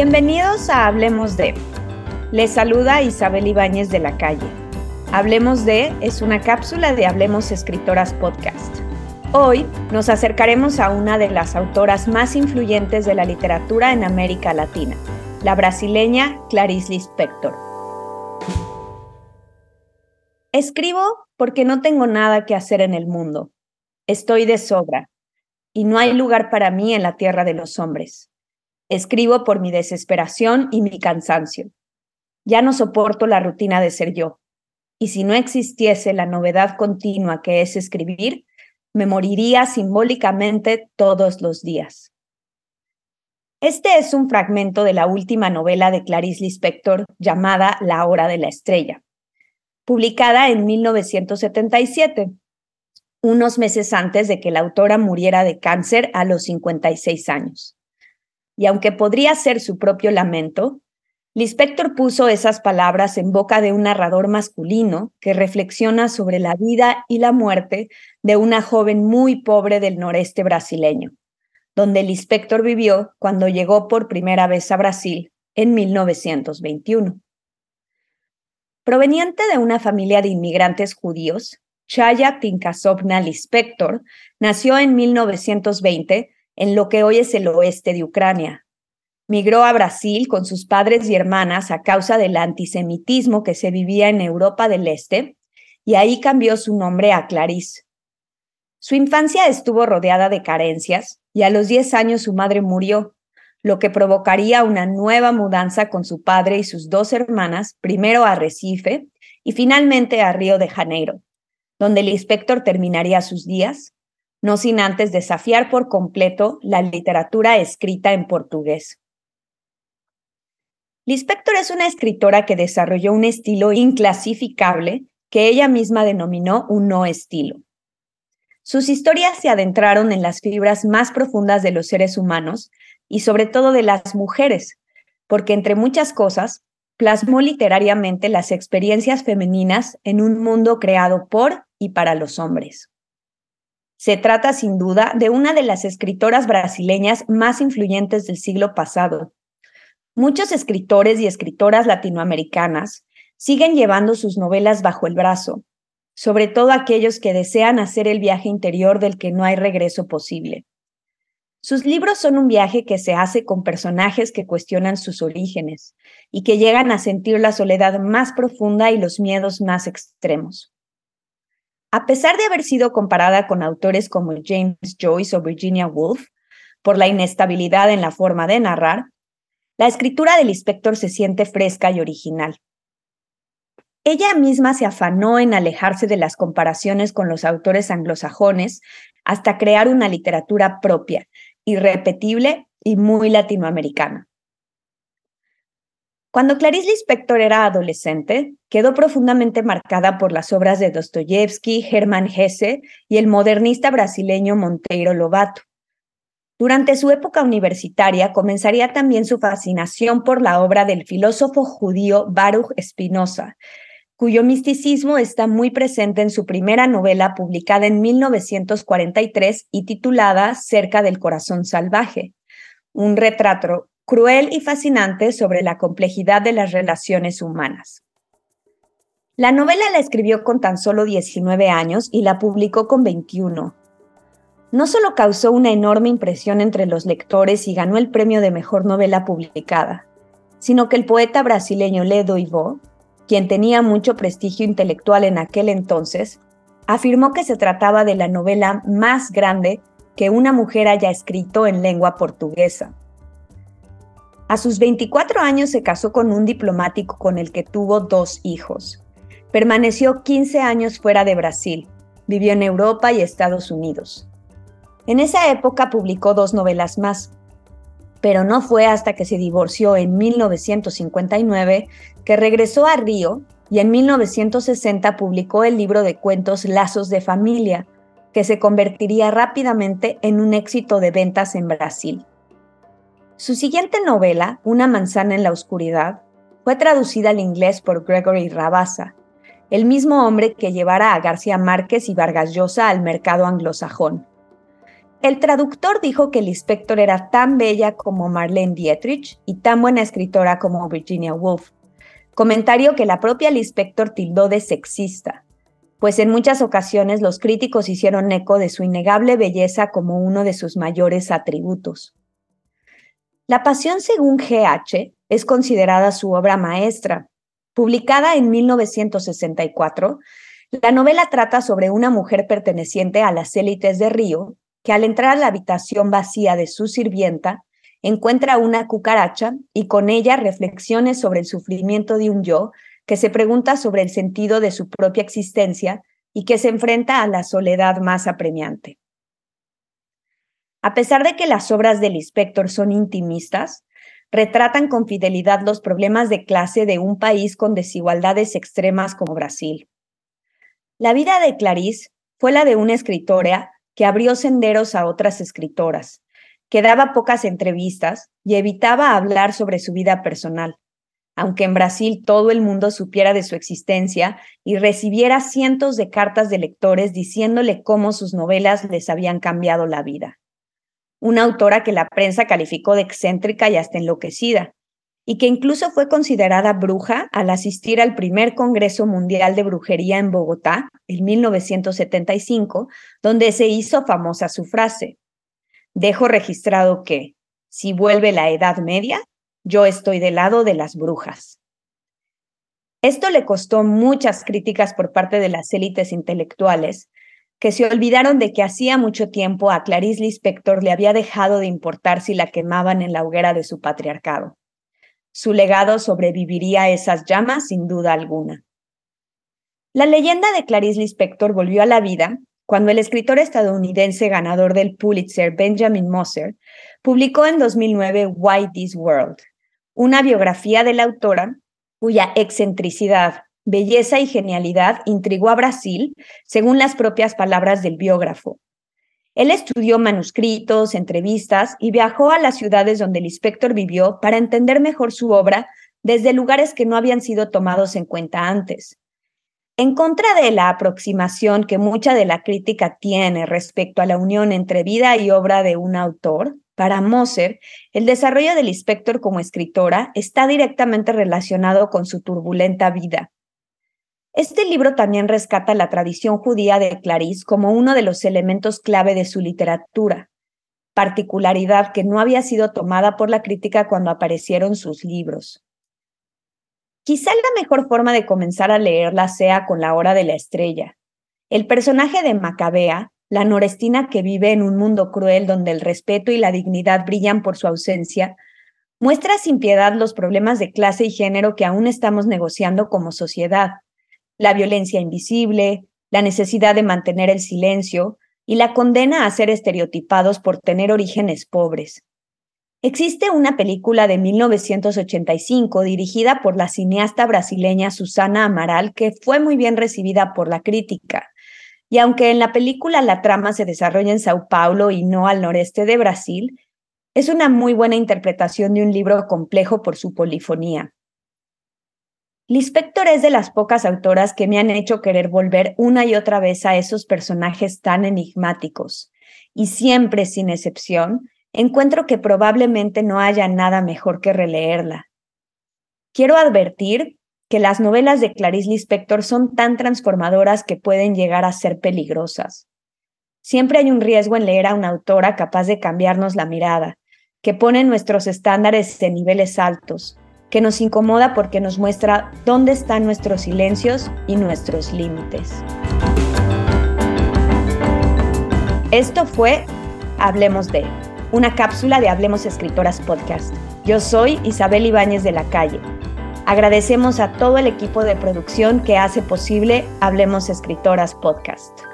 Bienvenidos a Hablemos de. Les saluda Isabel Ibáñez de la Calle. Hablemos de es una cápsula de Hablemos Escritoras Podcast. Hoy nos acercaremos a una de las autoras más influyentes de la literatura en América Latina, la brasileña Clarice Lispector. Escribo porque no tengo nada que hacer en el mundo. Estoy de sobra y no hay lugar para mí en la tierra de los hombres. Escribo por mi desesperación y mi cansancio. Ya no soporto la rutina de ser yo. Y si no existiese la novedad continua que es escribir, me moriría simbólicamente todos los días. Este es un fragmento de la última novela de Clarice Lispector llamada La Hora de la Estrella, publicada en 1977, unos meses antes de que la autora muriera de cáncer a los 56 años y aunque podría ser su propio lamento, Lispector puso esas palabras en boca de un narrador masculino que reflexiona sobre la vida y la muerte de una joven muy pobre del noreste brasileño, donde Lispector vivió cuando llegó por primera vez a Brasil en 1921. Proveniente de una familia de inmigrantes judíos, Chaya Tinkasovna Lispector nació en 1920 en lo que hoy es el oeste de Ucrania. Migró a Brasil con sus padres y hermanas a causa del antisemitismo que se vivía en Europa del Este, y ahí cambió su nombre a Clarice. Su infancia estuvo rodeada de carencias y a los 10 años su madre murió, lo que provocaría una nueva mudanza con su padre y sus dos hermanas, primero a Recife y finalmente a Río de Janeiro, donde el inspector terminaría sus días no sin antes desafiar por completo la literatura escrita en portugués. Lispector es una escritora que desarrolló un estilo inclasificable que ella misma denominó un no estilo. Sus historias se adentraron en las fibras más profundas de los seres humanos y sobre todo de las mujeres, porque entre muchas cosas, plasmó literariamente las experiencias femeninas en un mundo creado por y para los hombres. Se trata sin duda de una de las escritoras brasileñas más influyentes del siglo pasado. Muchos escritores y escritoras latinoamericanas siguen llevando sus novelas bajo el brazo, sobre todo aquellos que desean hacer el viaje interior del que no hay regreso posible. Sus libros son un viaje que se hace con personajes que cuestionan sus orígenes y que llegan a sentir la soledad más profunda y los miedos más extremos. A pesar de haber sido comparada con autores como James Joyce o Virginia Woolf por la inestabilidad en la forma de narrar, la escritura del inspector se siente fresca y original. Ella misma se afanó en alejarse de las comparaciones con los autores anglosajones hasta crear una literatura propia, irrepetible y muy latinoamericana. Cuando Clarice Lispector era adolescente, quedó profundamente marcada por las obras de Dostoyevsky, Hermann Hesse y el modernista brasileño Monteiro Lobato. Durante su época universitaria comenzaría también su fascinación por la obra del filósofo judío Baruch Spinoza, cuyo misticismo está muy presente en su primera novela publicada en 1943 y titulada Cerca del Corazón Salvaje, un retrato cruel y fascinante sobre la complejidad de las relaciones humanas. La novela la escribió con tan solo 19 años y la publicó con 21. No solo causó una enorme impresión entre los lectores y ganó el premio de mejor novela publicada, sino que el poeta brasileño Ledo Ivo, quien tenía mucho prestigio intelectual en aquel entonces, afirmó que se trataba de la novela más grande que una mujer haya escrito en lengua portuguesa. A sus 24 años se casó con un diplomático con el que tuvo dos hijos. Permaneció 15 años fuera de Brasil. Vivió en Europa y Estados Unidos. En esa época publicó dos novelas más, pero no fue hasta que se divorció en 1959 que regresó a Río y en 1960 publicó el libro de cuentos Lazos de Familia, que se convertiría rápidamente en un éxito de ventas en Brasil. Su siguiente novela, Una manzana en la oscuridad, fue traducida al inglés por Gregory Rabasa, el mismo hombre que llevara a García Márquez y Vargas Llosa al mercado anglosajón. El traductor dijo que el inspector era tan bella como Marlene Dietrich y tan buena escritora como Virginia Woolf. Comentario que la propia Lispector tildó de sexista, pues en muchas ocasiones los críticos hicieron eco de su innegable belleza como uno de sus mayores atributos. La Pasión según GH es considerada su obra maestra. Publicada en 1964, la novela trata sobre una mujer perteneciente a las élites de Río que al entrar a la habitación vacía de su sirvienta, encuentra una cucaracha y con ella reflexiones sobre el sufrimiento de un yo que se pregunta sobre el sentido de su propia existencia y que se enfrenta a la soledad más apremiante. A pesar de que las obras del inspector son intimistas, retratan con fidelidad los problemas de clase de un país con desigualdades extremas como Brasil. La vida de Clarice fue la de una escritora que abrió senderos a otras escritoras, que daba pocas entrevistas y evitaba hablar sobre su vida personal, aunque en Brasil todo el mundo supiera de su existencia y recibiera cientos de cartas de lectores diciéndole cómo sus novelas les habían cambiado la vida. Una autora que la prensa calificó de excéntrica y hasta enloquecida, y que incluso fue considerada bruja al asistir al primer Congreso Mundial de Brujería en Bogotá en 1975, donde se hizo famosa su frase, dejo registrado que, si vuelve la Edad Media, yo estoy del lado de las brujas. Esto le costó muchas críticas por parte de las élites intelectuales, que se olvidaron de que hacía mucho tiempo a Clarice Lispector le había dejado de importar si la quemaban en la hoguera de su patriarcado. Su legado sobreviviría a esas llamas sin duda alguna. La leyenda de Clarice Lispector volvió a la vida cuando el escritor estadounidense ganador del Pulitzer Benjamin Moser publicó en 2009 Why This World, una biografía de la autora cuya excentricidad, belleza y genialidad intrigó a Brasil, según las propias palabras del biógrafo. Él estudió manuscritos, entrevistas y viajó a las ciudades donde el inspector vivió para entender mejor su obra desde lugares que no habían sido tomados en cuenta antes. En contra de la aproximación que mucha de la crítica tiene respecto a la unión entre vida y obra de un autor, para Moser, el desarrollo del inspector como escritora está directamente relacionado con su turbulenta vida. Este libro también rescata la tradición judía de Clarice como uno de los elementos clave de su literatura, particularidad que no había sido tomada por la crítica cuando aparecieron sus libros. Quizá la mejor forma de comenzar a leerla sea con La Hora de la Estrella. El personaje de Macabea, la norestina que vive en un mundo cruel donde el respeto y la dignidad brillan por su ausencia, muestra sin piedad los problemas de clase y género que aún estamos negociando como sociedad la violencia invisible, la necesidad de mantener el silencio y la condena a ser estereotipados por tener orígenes pobres. Existe una película de 1985 dirigida por la cineasta brasileña Susana Amaral que fue muy bien recibida por la crítica. Y aunque en la película la trama se desarrolla en Sao Paulo y no al noreste de Brasil, es una muy buena interpretación de un libro complejo por su polifonía. Lispector es de las pocas autoras que me han hecho querer volver una y otra vez a esos personajes tan enigmáticos, y siempre, sin excepción, encuentro que probablemente no haya nada mejor que releerla. Quiero advertir que las novelas de Clarice Lispector son tan transformadoras que pueden llegar a ser peligrosas. Siempre hay un riesgo en leer a una autora capaz de cambiarnos la mirada, que pone nuestros estándares en niveles altos, que nos incomoda porque nos muestra dónde están nuestros silencios y nuestros límites. Esto fue Hablemos de, una cápsula de Hablemos Escritoras Podcast. Yo soy Isabel Ibáñez de la Calle. Agradecemos a todo el equipo de producción que hace posible Hablemos Escritoras Podcast.